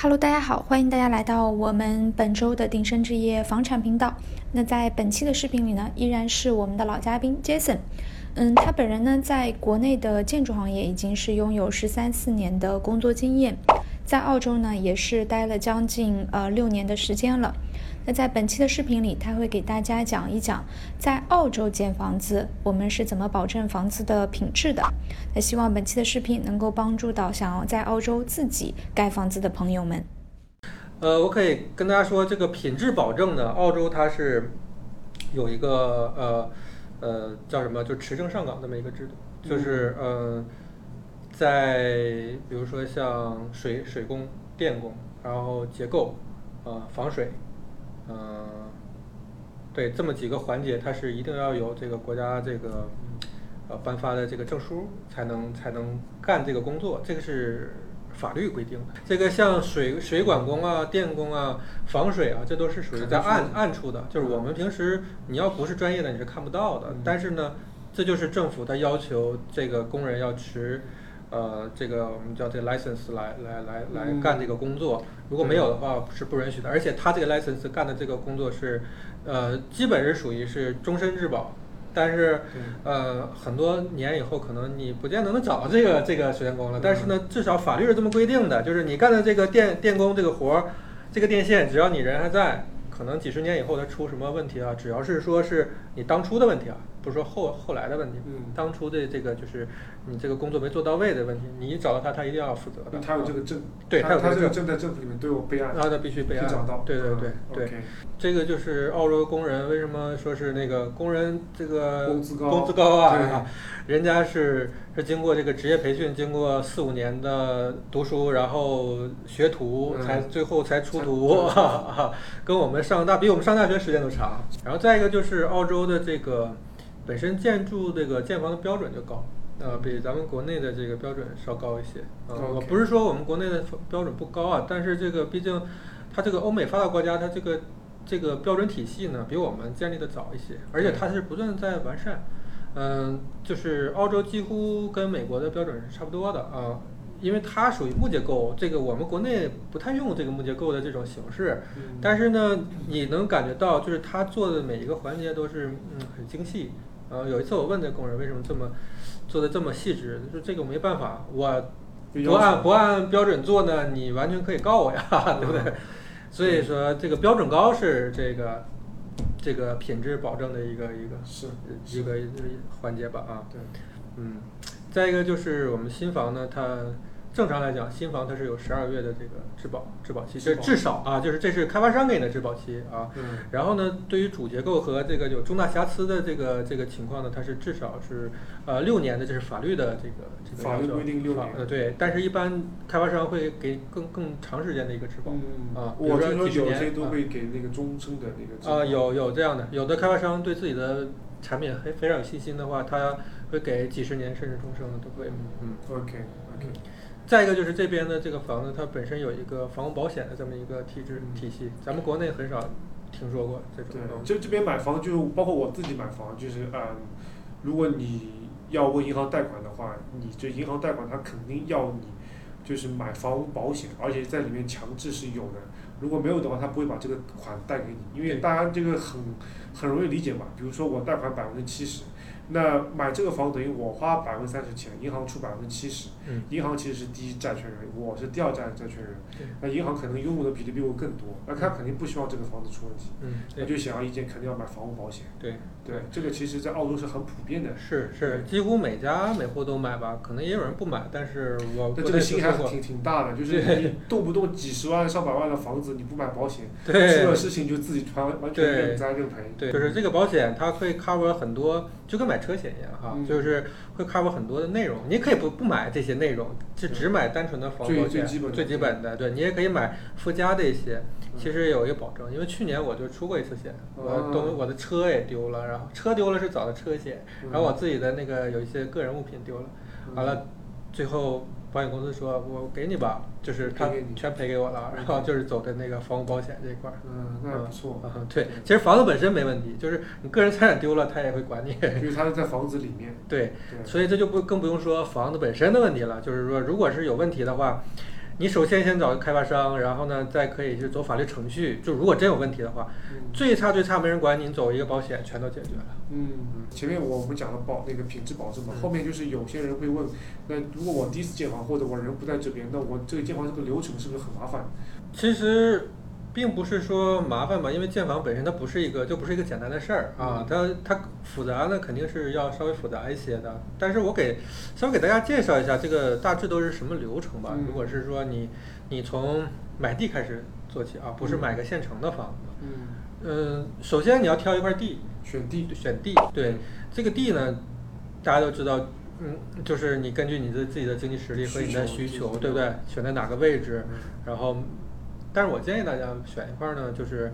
Hello，大家好，欢迎大家来到我们本周的鼎盛置业房产频道。那在本期的视频里呢，依然是我们的老嘉宾 Jason。嗯，他本人呢，在国内的建筑行业已经是拥有十三四年的工作经验，在澳洲呢，也是待了将近呃六年的时间了。那在本期的视频里，他会给大家讲一讲在澳洲建房子，我们是怎么保证房子的品质的。那希望本期的视频能够帮助到想要在澳洲自己盖房子的朋友们。呃，我可以跟大家说，这个品质保证呢，澳洲它是有一个呃呃叫什么，就持证上岗这么一个制度，就是呃在比如说像水水工、电工，然后结构，呃防水。嗯，对，这么几个环节，它是一定要有这个国家这个呃颁发的这个证书，才能才能干这个工作，这个是法律规定的。这个像水水管工啊、电工啊、防水啊，这都是属于在暗暗处的，就是我们平时你要不是专业的，你是看不到的。但是呢，这就是政府他要求这个工人要持。呃，这个我们叫这个 license 来来来来干这个工作，如果没有的话是不允许的。而且他这个 license 干的这个工作是，呃，基本是属于是终身质保，但是呃很多年以后可能你不见得能找到这个这个水电工了。但是呢，至少法律是这么规定的，就是你干的这个电电工这个活儿，这个电线只要你人还在，可能几十年以后它出什么问题啊，只要是说是你当初的问题啊。不是说后后来的问题，嗯，当初的这个就是你这个工作没做到位的问题，你一找到他，他一定要负责的。他有这个证，对他他这个证在政府里面都有备案，然后他必须备案。找到，对对对对。这个就是澳洲工人为什么说是那个工人这个工资高，工资高啊？人家是是经过这个职业培训，经过四五年的读书，然后学徒，才最后才出徒，跟我们上大比我们上大学时间都长。然后再一个就是澳洲的这个。本身建筑这个建房的标准就高，呃，比咱们国内的这个标准稍高一些。呃，不是说我们国内的标准不高啊，但是这个毕竟，它这个欧美发达国家，它这个这个标准体系呢，比我们建立的早一些，而且它是不断在完善。嗯，就是澳洲几乎跟美国的标准是差不多的啊，因为它属于木结构，这个我们国内不太用这个木结构的这种形式。但是呢，你能感觉到，就是它做的每一个环节都是嗯很精细。呃，有一次我问那工人为什么这么做的这么细致，他说这个没办法，我不按不按标准做呢，你完全可以告我呀，对不对？所以说这个标准高是这个这个品质保证的一个一个是一个环节吧啊。对，嗯，再一个就是我们新房呢，它。正常来讲，新房它是有十二个月的这个质保质保期，这至少啊，就是这是开发商给你的质保期啊。嗯。然后呢，对于主结构和这个有重大瑕疵的这个这个情况呢，它是至少是呃六年的，这是法律的这个这个法律规定六年。呃，对。但是，一般开发商会给更更长时间的一个质保啊。我听说有些都会给那个终身的那个。啊，有有这样的，有的开发商对自己的产品非非常有信心的话，他会给几十年甚至终生的都会。嗯。OK OK。再一个就是这边的这个房子，它本身有一个房屋保险的这么一个体制体系，咱们国内很少听说过这种。对，就这边买房，就包括我自己买房，就是嗯，如果你要问银行贷款的话，你这银行贷款它肯定要你就是买房屋保险，而且在里面强制是有的。如果没有的话，他不会把这个款贷给你，因为大家这个很很容易理解嘛。比如说我贷款百分之七十。那买这个房等于我花百分之三十钱，银行出百分之七十，银行其实是第一债权人，我是第二债债权人，那银行可能拥有的比例比我更多，那他肯定不希望这个房子出问题，那就显而易见肯定要买房屋保险。对。对，这个其实在澳洲是很普遍的。是是，几乎每家每户都买吧，可能也有人不买，但是我这个心还挺挺大的，就是你动不动几十万上百万的房子你不买保险，出了事情就自己完完全认栽认赔。对，就是这个保险它可以 cover 很多，就跟买。车险一样哈，就是会 cover 很多的内容。你可以不不买这些内容，就只买单纯的防火险，最基本的。对你也可以买附加的一些，其实有一个保证。因为去年我就出过一次险，我东我的车也丢了，然后车丢了是找的车险，然后我自己的那个有一些个人物品丢了，完了最后。保险公司说：“我给你吧，就是他全赔给我了，然后就是走的那个房屋保险这一块儿。”嗯，那不错。嗯，对，其实房子本身没问题，就是你个人财产丢了，他也会管你。因为他是在房子里面。对，所以这就不更不用说房子本身的问题了。就是说，如果是有问题的话，你首先先找开发商，然后呢再可以去走法律程序。就如果真有问题的话，嗯最差最差没人管你，走一个保险全都解决了。嗯，前面我们讲了保那个品质保证嘛，嗯后面就是有些人会问，那如果我第一次建房或者我人不在这边，那我这个建房这个流程是不是很麻烦？其实并不是说麻烦吧，因为建房本身它不是一个就不是一个简单的事儿啊嗯，它它复杂呢肯定是要稍微复杂一些的。但是我给稍微给大家介绍一下这个大致都是什么流程吧。嗯如果是说你你从买地开始做起啊，不是嗯买个现成的房子。嗯，嗯，首先你要挑一块地，选地，选地，对这个地呢，大家都知道，嗯，就是你根据你的自己的经济实力和你的需需求求，对不对？选在哪个位置，嗯然后，但是我建议大家选一块呢，就是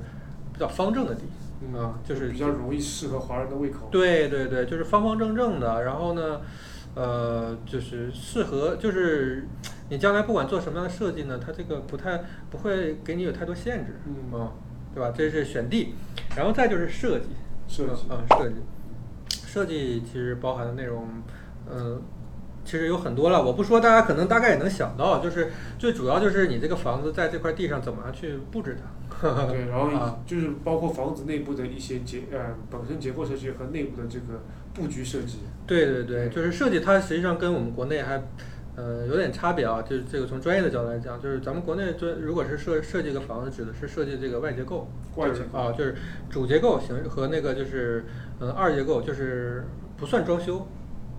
比较方正的地，嗯啊，就是比较容易适合华人的胃口。对对对，就是方方正正的，然后呢，呃，就是适合，就是你将来不管做什么样的设计呢，它这个不太不会给你有太多限制，嗯啊，对吧？这是选地，然后再就是设计，设计嗯，嗯设计，设计其实包含的内容，嗯。其实有很多了，我不说，大家可能大概也能想到，就是最主要就是你这个房子在这块地上怎么样去布置它。对，然后啊就是包括房子内部的一些结呃本身结构设计和内部的这个布局设计。对对对，就是设计，它实际上跟我们国内还，呃，有点差别啊。就是这个从专业的角度来讲，就是咱们国内专如果是设设计一个房子，指的是设计这个外结构，外结构就是啊，就是主结构型和那个就是呃二结构，就是不算装修，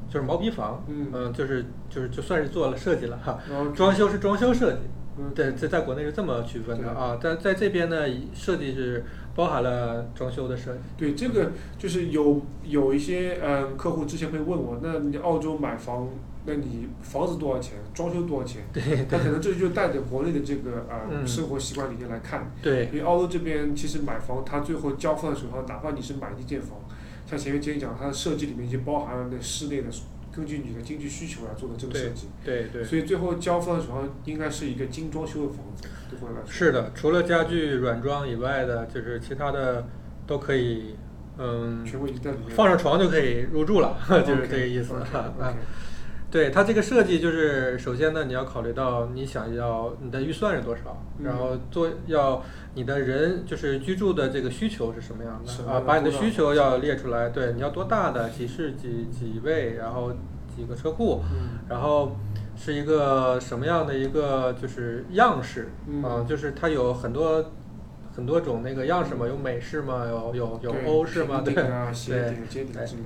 就是毛坯房，嗯就是就是就算是做了设计了哈。装修是装修设计，嗯对，在在国内是这么区分的啊。在在这边呢，设计是包含了装修的设计。对，这个就是有有一些嗯客户之前会问我，那你澳洲买房，那你房子多少钱，装修多少钱？对他可能这就带着国内的这个啊、嗯生活习惯理念来看，对因为澳洲这边其实买房，他最后交付的时候，哪怕你是买一间房，像前面今天讲，它的设计里面已经包含了那室内的，根据你的经济需求来做的这个设计，对对。所以最后交付的时候应该是一个精装修的房子，对我来说。是的，除了家具软装以外的，就是其他的都可以，嗯，全部已经在里面。放上床就可以入住了，就是这个意思对它这个设计，就是首先呢，你要考虑到你想要你的预算是多少，嗯然后做要你的人就是居住的这个需求是什么样什么的啊，把你的需求要列出来。对，你要多大的，几室几几卫，然后几个车库，嗯然后是一个什么样的一个就是样式嗯啊，就是它有很多很多种那个样式嘛，有美式嘛，有有有欧式嘛，对对。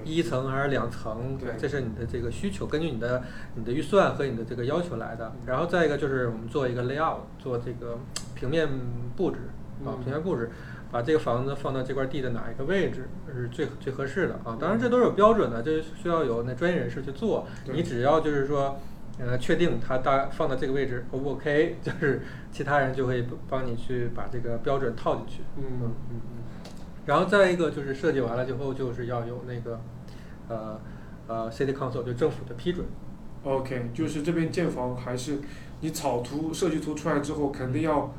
一层还是两层，对这是你的这个需求，根据你的你的预算和你的这个要求来的。然后再一个就是我们做一个 layout，做这个平面布置啊，嗯平面布置。把这个房子放到这块地的哪一个位置是最最合适的啊？当然这都是有标准的，这需要有那专业人士去做。你只要就是说，呃，确定它大放到这个位置 O 不 OK，就是其他人就会帮你去把这个标准套进去。嗯嗯嗯然后再一个就是设计完了之后，就是要有那个，呃呃，City Council 就政府的批准。OK，就是这边建房还是你草图、设计图出来之后，肯定要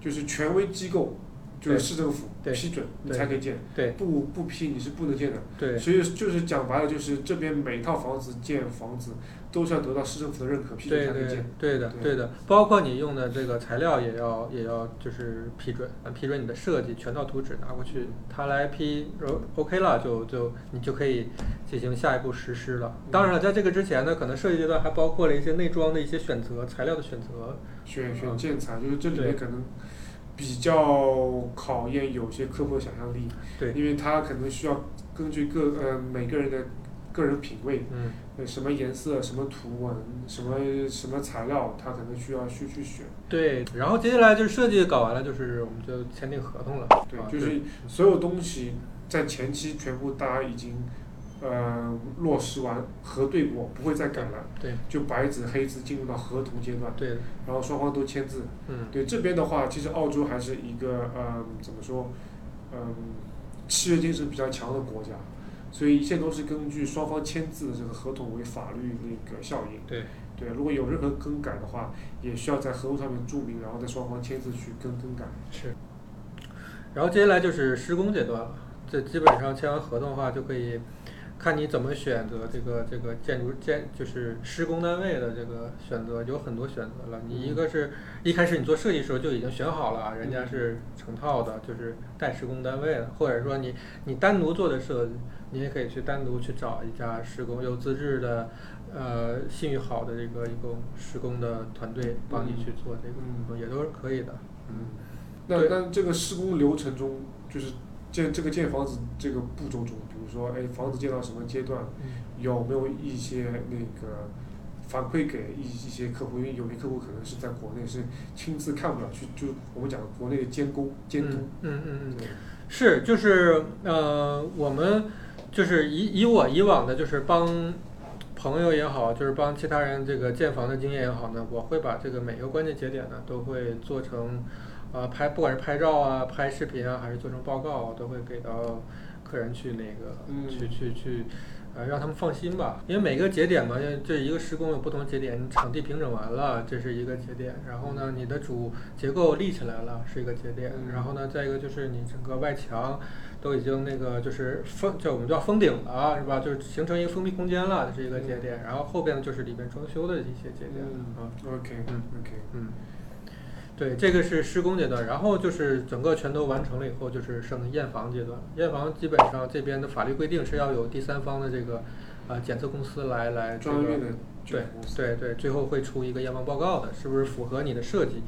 就是权威机构，就是市政府对。批准你才可以建，对。不不批你是不能建的。对。所以就是讲白了，就是这边每套房子建房子都是要得到市政府的认可批准才可以建。对的对。对的，包括你用的这个材料也要也要就是批准，呃批准你的设计，全套图纸拿过去，他来批 OK 了，就就你就可以进行下一步实施了。当然了，在这个之前呢，可能设计阶段还包括了一些内装的一些选择，材料的选择。选选嗯。建材，就是这里面可能比较考验有些客户的想象力，对因为他可能需要根据个呃每个人的个人品味，嗯，呃什么颜色、什么图文、什么什么材料，他可能需要去去选。对。然后接下来就是设计搞完了，就是我们就签订合同了。对，啊就是所有东西在前期全部大家已经呃落实完、核对过，不会再改了，对就白纸黑字进入到合同阶段，对，然后双方都签字。嗯，对这边的话，其实澳洲还是一个嗯怎么说，嗯契约精神比较强的国家，所以一切都是根据双方签字的这个合同为法律那个效应。对对，如果有任何更改的话，也需要在合同上面注明，然后在双方签字去更更改。是。然后接下来就是施工阶段了，这基本上签完合同的话就可以看你怎么选择这个这个建筑建就是施工单位的这个选择，有很多选择了。你一个是一开始你做设计时候就已经选好了，人家是成套的，就是带施工单位的，或者说你你单独做的设计，你也可以去单独去找一家施工有资质的。呃，信誉好的这个一个施工的团队帮你去做这个工作，也都是可以的。嗯，那那这个施工流程中，就是建这个建房子这个步骤中，比如说，哎，房子建到什么阶段，有没有一些那个反馈给一一些客户？因为有些客户可能是在国内是亲自看不了，去就我们讲国内的监工监督。嗯嗯嗯，是，就是呃，我们就是以以我以往的，就是帮。朋友也好，就是帮其他人这个建房的经验也好呢，我会把这个每个关键节点呢，都会做成，呃，拍不管是拍照啊、拍视频啊，还是做成报告，都会给到客人去那个，去去去，呃，让他们放心吧。因为每个节点嘛，这一个施工有不同节点，场地平整完了，这是一个节点。然后呢，你的主结构立起来了，是一个节点。然后呢，再一个就是你整个外墙。都已经那个就是封，就我们叫封顶了，是吧？就是形成一个封闭空间了，这是一个节点。然后后边呢就是里边装修的一些节点啊。OK，嗯，OK，嗯，对，这个是施工阶段。然后就是整个全都完成了以后，就是剩验房阶段。验房基本上这边的法律规定是要有第三方的这个呃检测公司来来这个对对对，最后会出一个验房报告的，是不是符合你的设计？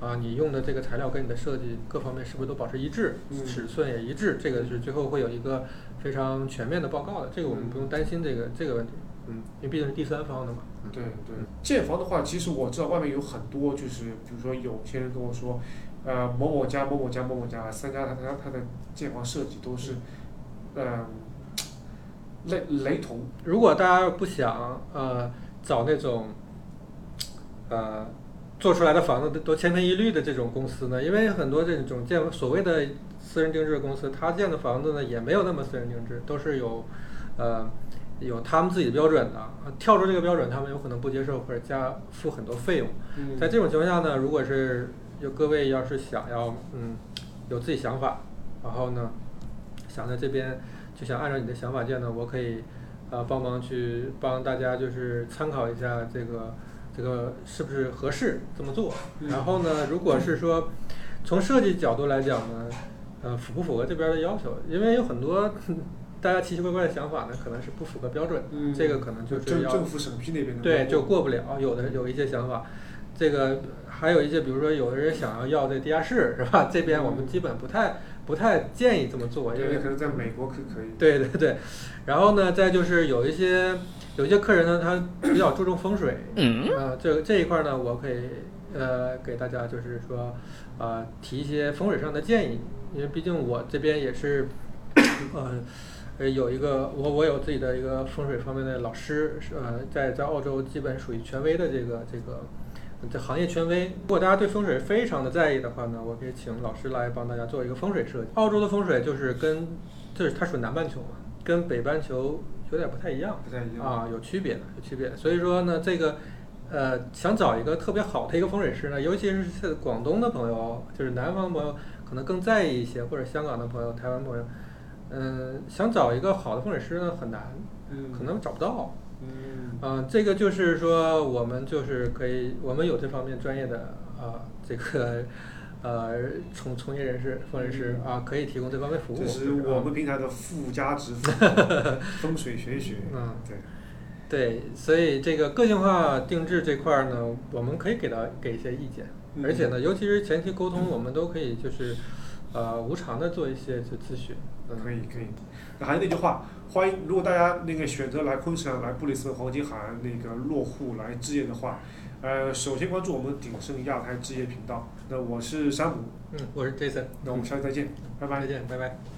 啊，你用的这个材料跟你的设计各方面是不是都保持一致？尺寸也一致，这个是最后会有一个非常全面的报告的，这个我们不用担心这个这个问题。嗯，因为毕竟是第三方的嘛。对对，建房的话，其实我知道外面有很多，就是比如说有些人跟我说，呃，某某家、某某家、某某家三家，他他他的建房设计都是，嗯，雷雷同。如果大家不想呃找那种，呃。做出来的房子都都千篇一律的这种公司呢，因为很多这种建所谓的私人定制的公司，他建的房子呢也没有那么私人定制，都是有，呃，有他们自己的标准的。跳出这个标准，他们有可能不接受或者加付很多费用。在这种情况下呢，如果是有各位要是想要嗯有自己想法，然后呢想在这边就想按照你的想法建呢，我可以呃帮忙去帮大家就是参考一下这个。这个是不是合适这么做？然后呢，如果是说从设计角度来讲呢，呃，符不符合这边的要求？因为有很多大家奇奇怪怪的想法呢，可能是不符合标准。这个可能就是要政府审批那边的对就过不了。有的有一些想法，这个还有一些，比如说有的人想要要这地下室，是吧？这边我们基本不太不太建议这么做，因为可能在美国可可以。对对对，然后呢，再就是有一些。有一些客人呢，他比较注重风水，呃，这这一块呢，我可以呃给大家就是说，呃提一些风水上的建议，因为毕竟我这边也是，呃，有一个我我有自己的一个风水方面的老师，呃，在在澳洲基本属于权威的这个这个这行业权威。如果大家对风水非常的在意的话呢，我可以请老师来帮大家做一个风水设计。澳洲的风水就是跟，就是它属于南半球嘛，跟北半球。有点不太一样，不太一样啊，有区别的，有区别。所以说呢，这个，呃，想找一个特别好的一个风水师呢，尤其是是广东的朋友，就是南方朋友可能更在意一些，或者香港的朋友、台湾朋友，嗯，想找一个好的风水师呢很难，可能找不到。嗯，啊，这个就是说我们就是可以，我们有这方面专业的啊，这个。呃，从从业人士、风水师啊，可以提供这方面服务。这是我们平台的附加值，风水玄学。嗯，对，对，所以这个个性化定制这块儿呢，我们可以给到给一些意见，而且呢，尤其是前期沟通，我们都可以就是呃无偿的做一些就咨询。可以可以，那还是那句话，欢迎如果大家那个选择来昆士兰、来布里斯本黄金海岸那个落户来置业的话。呃，首先关注我们鼎盛亚太置业频道。那我是山姆，嗯，我是 Jason。那我们下次再见，拜拜，再见，拜拜。